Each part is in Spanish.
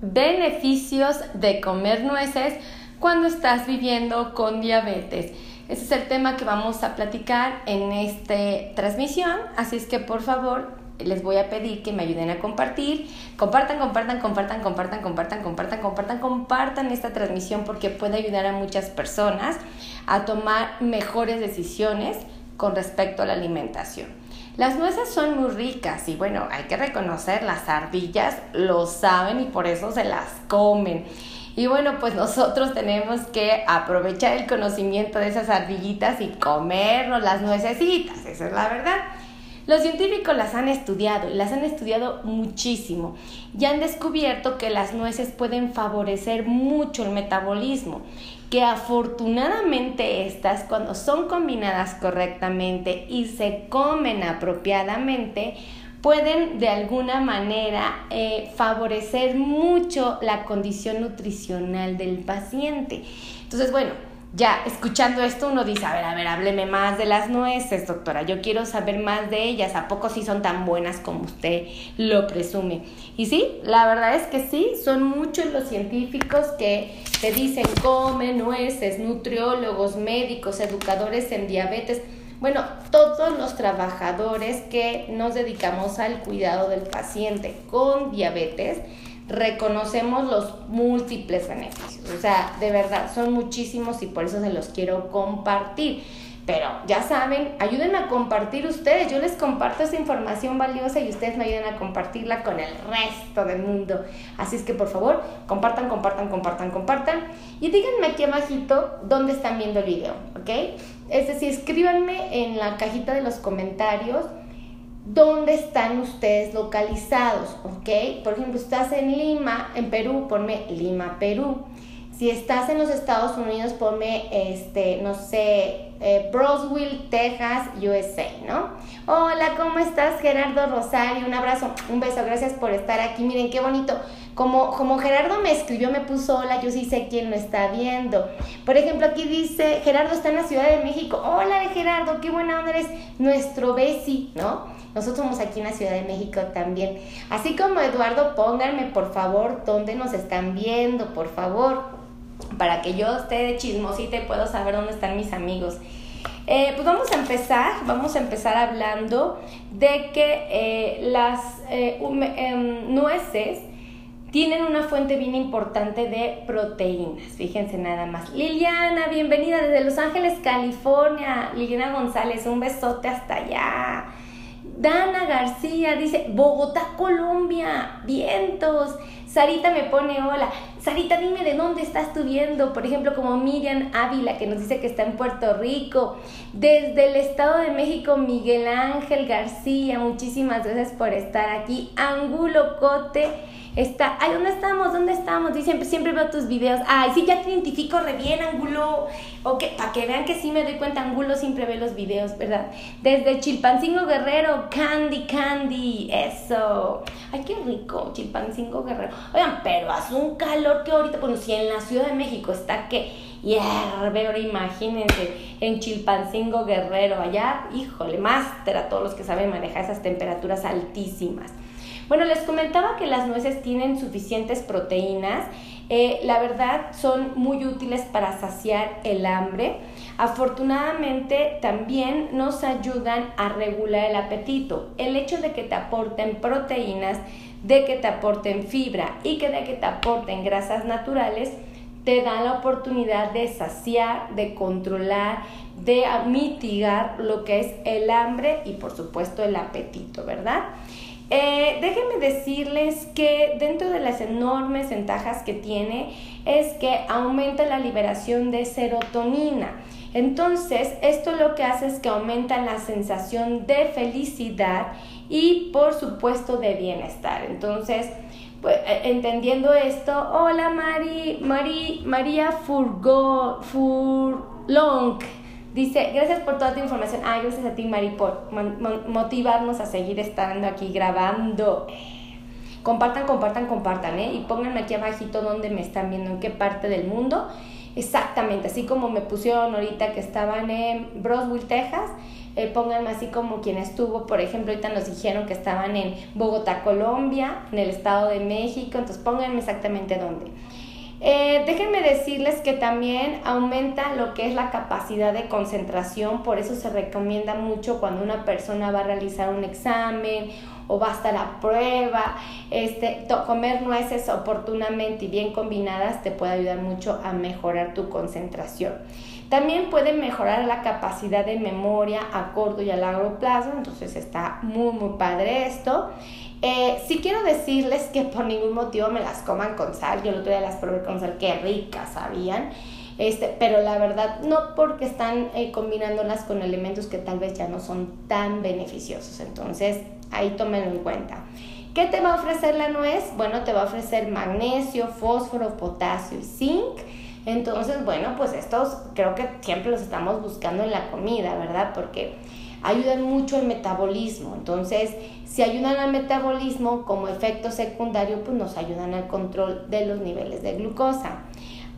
beneficios de comer nueces cuando estás viviendo con diabetes. Ese es el tema que vamos a platicar en esta transmisión, así es que por favor les voy a pedir que me ayuden a compartir. Compartan, compartan, compartan, compartan, compartan, compartan, compartan, compartan esta transmisión porque puede ayudar a muchas personas a tomar mejores decisiones con respecto a la alimentación. Las nueces son muy ricas y bueno, hay que reconocer, las ardillas lo saben y por eso se las comen. Y bueno, pues nosotros tenemos que aprovechar el conocimiento de esas ardillitas y comernos las nuecesitas, esa es la verdad. Los científicos las han estudiado y las han estudiado muchísimo y han descubierto que las nueces pueden favorecer mucho el metabolismo, que afortunadamente estas cuando son combinadas correctamente y se comen apropiadamente, pueden de alguna manera eh, favorecer mucho la condición nutricional del paciente. Entonces, bueno, ya escuchando esto uno dice, a ver, a ver, hábleme más de las nueces, doctora, yo quiero saber más de ellas, ¿a poco sí son tan buenas como usted lo presume? Y sí, la verdad es que sí, son muchos los científicos que te dicen, come nueces, nutriólogos, médicos, educadores en diabetes, bueno, todos los trabajadores que nos dedicamos al cuidado del paciente con diabetes, reconocemos los múltiples beneficios. O sea, de verdad, son muchísimos y por eso se los quiero compartir. Pero ya saben, ayúdenme a compartir ustedes. Yo les comparto esa información valiosa y ustedes me ayudan a compartirla con el resto del mundo. Así es que por favor, compartan, compartan, compartan, compartan. Y díganme aquí abajito dónde están viendo el video, ¿ok? Es decir, escríbanme en la cajita de los comentarios dónde están ustedes localizados, ¿ok? Por ejemplo, estás en Lima, en Perú, ponme Lima, Perú. Si estás en los Estados Unidos, ponme, este, no sé, eh, Texas, USA, ¿no? Hola, ¿cómo estás, Gerardo Rosario? Un abrazo, un beso, gracias por estar aquí. Miren, qué bonito. Como, como Gerardo me escribió, me puso hola, yo sí sé quién lo está viendo. Por ejemplo, aquí dice, Gerardo está en la Ciudad de México. Hola, Gerardo, qué buena onda eres, nuestro Besi, ¿no? Nosotros somos aquí en la Ciudad de México también. Así como Eduardo, pónganme por favor dónde nos están viendo, por favor, para que yo esté de chismosita y puedo saber dónde están mis amigos. Eh, pues vamos a empezar, vamos a empezar hablando de que eh, las eh, em, nueces tienen una fuente bien importante de proteínas. Fíjense nada más. Liliana, bienvenida desde Los Ángeles, California. Liliana González, un besote hasta allá. Dana García dice, Bogotá, Colombia, vientos. Sarita me pone hola. Sarita, dime de dónde estás tú viendo. Por ejemplo, como Miriam Ávila, que nos dice que está en Puerto Rico. Desde el Estado de México, Miguel Ángel García, muchísimas gracias por estar aquí. Angulo Cote está, ay, ¿dónde estamos? ¿Dónde estamos? Dice, siempre, veo tus videos. Ay, sí, ya te identifico re bien, Angulo. Ok, para que vean que sí me doy cuenta, Angulo siempre ve los videos, ¿verdad? Desde Chilpancingo Guerrero, Candy, Candy, eso. Ay, qué rico, Chilpancingo Guerrero. Oigan, pero hace un calor que ahorita, bueno, si en la Ciudad de México está que hierve, ahora imagínense, en Chilpancingo Guerrero, allá, híjole, máster a todos los que saben manejar esas temperaturas altísimas. Bueno, les comentaba que las nueces tienen suficientes proteínas. Eh, la verdad son muy útiles para saciar el hambre. Afortunadamente también nos ayudan a regular el apetito. El hecho de que te aporten proteínas, de que te aporten fibra y que de que te aporten grasas naturales, te da la oportunidad de saciar, de controlar, de mitigar lo que es el hambre y por supuesto el apetito, ¿verdad? Eh, déjenme decirles que dentro de las enormes ventajas que tiene es que aumenta la liberación de serotonina. Entonces, esto lo que hace es que aumenta la sensación de felicidad y por supuesto de bienestar. Entonces, pues, eh, entendiendo esto, hola Mari, Mari, María Furgo, Furlong. Dice, gracias por toda tu información. Ah, gracias a ti, Mari, por motivarnos a seguir estando aquí grabando. Compartan, compartan, compartan, ¿eh? Y pónganme aquí abajito donde me están viendo, en qué parte del mundo. Exactamente, así como me pusieron ahorita que estaban en Broswell, Texas, eh, pónganme así como quien estuvo, por ejemplo, ahorita nos dijeron que estaban en Bogotá, Colombia, en el Estado de México, entonces pónganme exactamente dónde. Eh, déjenme decirles que también aumenta lo que es la capacidad de concentración, por eso se recomienda mucho cuando una persona va a realizar un examen o va a estar a prueba, este, comer nueces oportunamente y bien combinadas te puede ayudar mucho a mejorar tu concentración. También puede mejorar la capacidad de memoria a corto y a largo plazo, entonces está muy muy padre esto. Eh, sí quiero decirles que por ningún motivo me las coman con sal. Yo el otro día las probé con sal, qué ricas sabían. Este, pero la verdad, no porque están eh, combinándolas con elementos que tal vez ya no son tan beneficiosos. Entonces, ahí tómenlo en cuenta. ¿Qué te va a ofrecer la nuez? Bueno, te va a ofrecer magnesio, fósforo, potasio y zinc. Entonces, bueno, pues estos creo que siempre los estamos buscando en la comida, ¿verdad? Porque ayudan mucho al metabolismo. Entonces, si ayudan al metabolismo como efecto secundario, pues nos ayudan al control de los niveles de glucosa.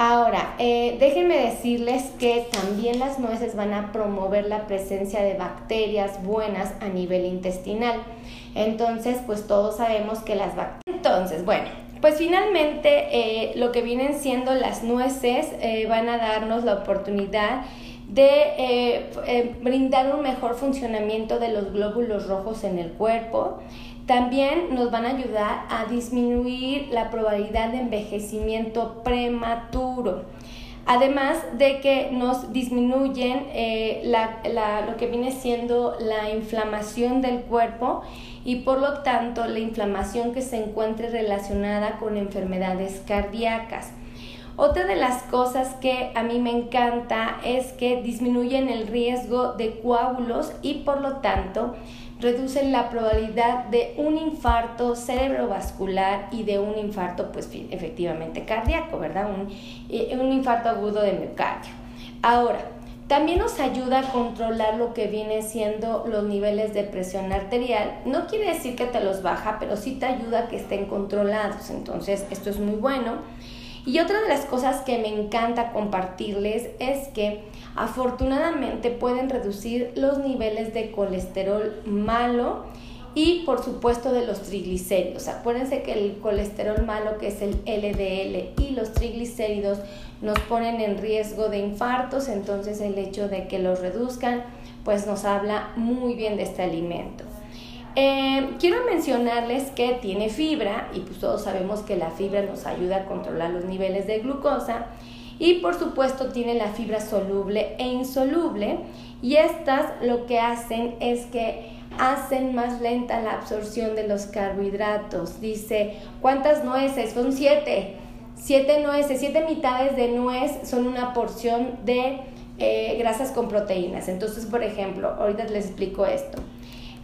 Ahora, eh, déjenme decirles que también las nueces van a promover la presencia de bacterias buenas a nivel intestinal. Entonces, pues todos sabemos que las bacterias... Entonces, bueno, pues finalmente eh, lo que vienen siendo las nueces eh, van a darnos la oportunidad de eh, eh, brindar un mejor funcionamiento de los glóbulos rojos en el cuerpo. También nos van a ayudar a disminuir la probabilidad de envejecimiento prematuro. Además de que nos disminuyen eh, lo que viene siendo la inflamación del cuerpo y por lo tanto la inflamación que se encuentre relacionada con enfermedades cardíacas. Otra de las cosas que a mí me encanta es que disminuyen el riesgo de coágulos y por lo tanto reducen la probabilidad de un infarto cerebrovascular y de un infarto pues efectivamente cardíaco, ¿verdad? Un, eh, un infarto agudo de miocardio. Ahora, también nos ayuda a controlar lo que viene siendo los niveles de presión arterial. No quiere decir que te los baja, pero sí te ayuda a que estén controlados. Entonces, esto es muy bueno. Y otra de las cosas que me encanta compartirles es que afortunadamente pueden reducir los niveles de colesterol malo y por supuesto de los triglicéridos. Acuérdense que el colesterol malo que es el LDL y los triglicéridos nos ponen en riesgo de infartos, entonces el hecho de que los reduzcan pues nos habla muy bien de este alimento. Eh, quiero mencionarles que tiene fibra y pues todos sabemos que la fibra nos ayuda a controlar los niveles de glucosa y por supuesto tiene la fibra soluble e insoluble y estas lo que hacen es que hacen más lenta la absorción de los carbohidratos. Dice, ¿cuántas nueces? Son siete. Siete nueces, siete mitades de nuez son una porción de eh, grasas con proteínas. Entonces, por ejemplo, ahorita les explico esto.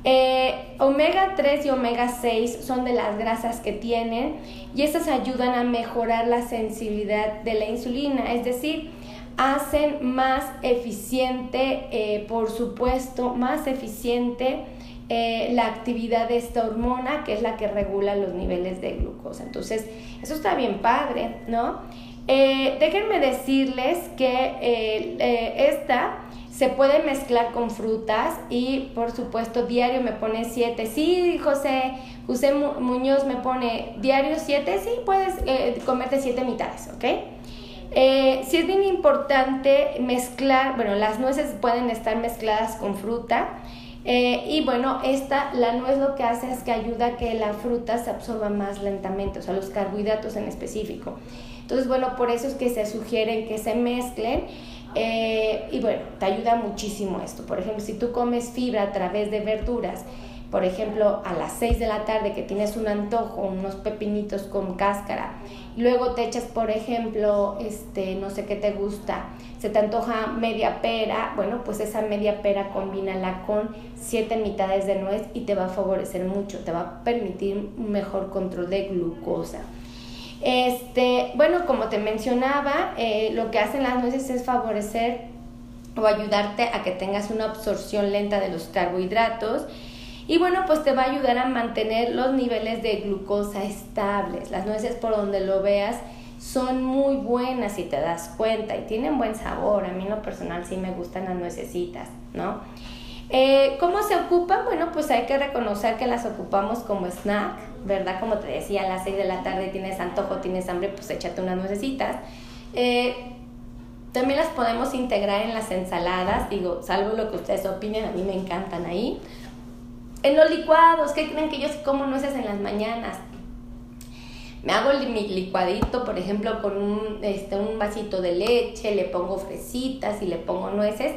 Eh, omega 3 y omega 6 son de las grasas que tienen y estas ayudan a mejorar la sensibilidad de la insulina, es decir, hacen más eficiente, eh, por supuesto, más eficiente eh, la actividad de esta hormona que es la que regula los niveles de glucosa. Entonces, eso está bien padre, ¿no? déjenme decirles que esta se puede mezclar con frutas y por supuesto diario me pone 7. Sí, José, José Muñoz me pone diario 7, sí, puedes eh, comerte 7 mitades, ¿ok? Eh, sí es bien importante mezclar, bueno, las nueces pueden estar mezcladas con fruta. Eh, y bueno, esta, la nuez lo que hace es que ayuda a que la fruta se absorba más lentamente, o sea, los carbohidratos en específico. Entonces, bueno, por eso es que se sugieren que se mezclen. Eh, y bueno, te ayuda muchísimo esto. Por ejemplo, si tú comes fibra a través de verduras, por ejemplo, a las 6 de la tarde que tienes un antojo, unos pepinitos con cáscara, luego te echas, por ejemplo, este, no sé qué te gusta, se te antoja media pera, bueno, pues esa media pera combínala con siete mitades de nuez y te va a favorecer mucho, te va a permitir un mejor control de glucosa. Este, bueno, como te mencionaba, eh, lo que hacen las nueces es favorecer o ayudarte a que tengas una absorción lenta de los carbohidratos. Y bueno, pues te va a ayudar a mantener los niveles de glucosa estables. Las nueces, por donde lo veas, son muy buenas si te das cuenta y tienen buen sabor. A mí en lo personal sí me gustan las nuecesitas, ¿no? Eh, ¿Cómo se ocupan? Bueno, pues hay que reconocer que las ocupamos como snack, ¿verdad? Como te decía, a las 6 de la tarde tienes antojo, tienes hambre, pues échate unas nuecesitas. Eh, también las podemos integrar en las ensaladas, digo, salvo lo que ustedes opinen, a mí me encantan ahí. En los licuados, ¿qué creen que yo como nueces en las mañanas? Me hago mi licuadito, por ejemplo, con un, este, un vasito de leche, le pongo fresitas y le pongo nueces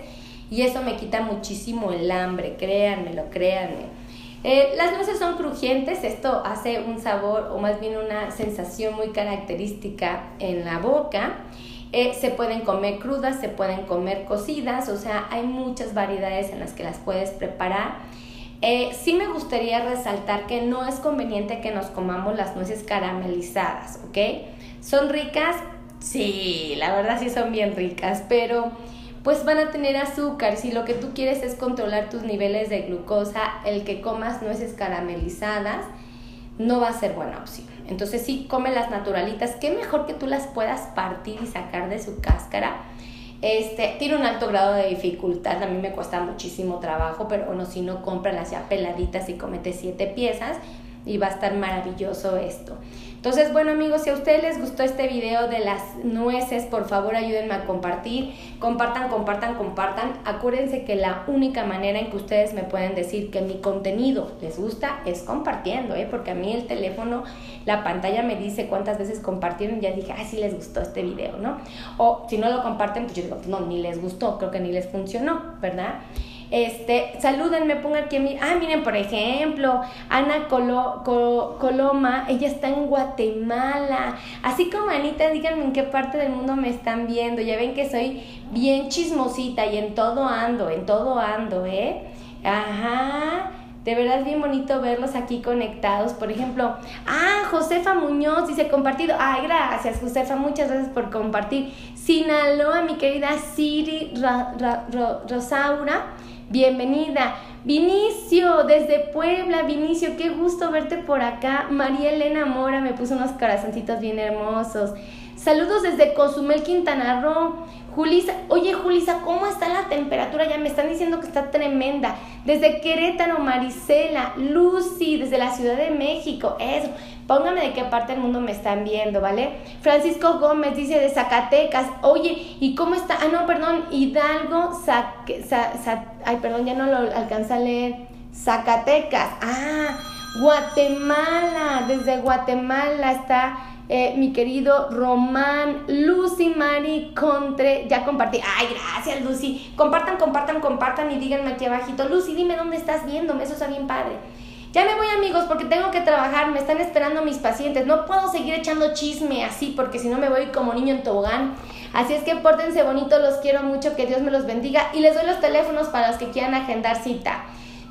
y eso me quita muchísimo el hambre, créanmelo, créanme. Eh, las nueces son crujientes, esto hace un sabor o más bien una sensación muy característica en la boca. Eh, se pueden comer crudas, se pueden comer cocidas, o sea, hay muchas variedades en las que las puedes preparar. Eh, sí me gustaría resaltar que no es conveniente que nos comamos las nueces caramelizadas, ¿ok? ¿Son ricas? Sí, la verdad sí son bien ricas, pero pues van a tener azúcar. Si lo que tú quieres es controlar tus niveles de glucosa, el que comas nueces caramelizadas no va a ser buena opción. Entonces sí, come las naturalitas. Qué mejor que tú las puedas partir y sacar de su cáscara este, tiene un alto grado de dificultad, a mí me cuesta muchísimo trabajo, pero bueno, si no, cómpralas ya peladitas y comete siete piezas y va a estar maravilloso esto. Entonces, bueno amigos, si a ustedes les gustó este video de las nueces, por favor ayúdenme a compartir. Compartan, compartan, compartan. Acuérdense que la única manera en que ustedes me pueden decir que mi contenido les gusta es compartiendo, ¿eh? porque a mí el teléfono, la pantalla me dice cuántas veces compartieron. Ya dije, ah, sí les gustó este video, ¿no? O si no lo comparten, pues yo digo, no, ni les gustó, creo que ni les funcionó, ¿verdad? Este, salúdenme, pongan aquí, mi, ah, miren, por ejemplo, Ana Coloma, ella está en Guatemala. Así como Anita, díganme en qué parte del mundo me están viendo. Ya ven que soy bien chismosita y en todo ando, en todo ando, ¿eh? Ajá. De verdad es bien bonito verlos aquí conectados. Por ejemplo, ah, Josefa Muñoz dice compartido. Ay, gracias, Josefa, muchas gracias por compartir. Sinaloa, mi querida Siri Rosaura bienvenida. Vinicio, desde Puebla, Vinicio, qué gusto verte por acá. María Elena Mora me puso unos corazoncitos bien hermosos. Saludos desde Cozumel, Quintana Roo. Julisa, oye Julisa, ¿cómo está la temperatura? Ya me están diciendo que está tremenda. Desde Querétaro, Marisela, Lucy, desde la Ciudad de México. Eso, póngame de qué parte del mundo me están viendo, ¿vale? Francisco Gómez dice de Zacatecas. Oye, ¿y cómo está? Ah, no, perdón, Hidalgo, ay, perdón, ya no lo alcanza a leer. Zacatecas. Ah, Guatemala, desde Guatemala está eh, mi querido Román, Lucy, Mari, Contre, ya compartí. Ay, gracias, Lucy. Compartan, compartan, compartan y díganme aquí abajito. Lucy, dime dónde estás viéndome, eso está bien padre. Ya me voy amigos porque tengo que trabajar, me están esperando mis pacientes. No puedo seguir echando chisme así porque si no me voy como niño en tobogán. Así es que pórtense bonito, los quiero mucho, que Dios me los bendiga y les doy los teléfonos para los que quieran agendar cita.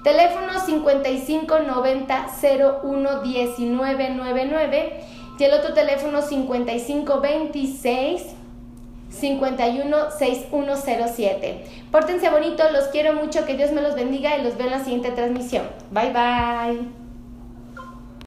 Teléfono 5590 01 1999 y el otro teléfono 5526 516107. Pórtense bonito, los quiero mucho, que Dios me los bendiga y los veo en la siguiente transmisión. Bye bye.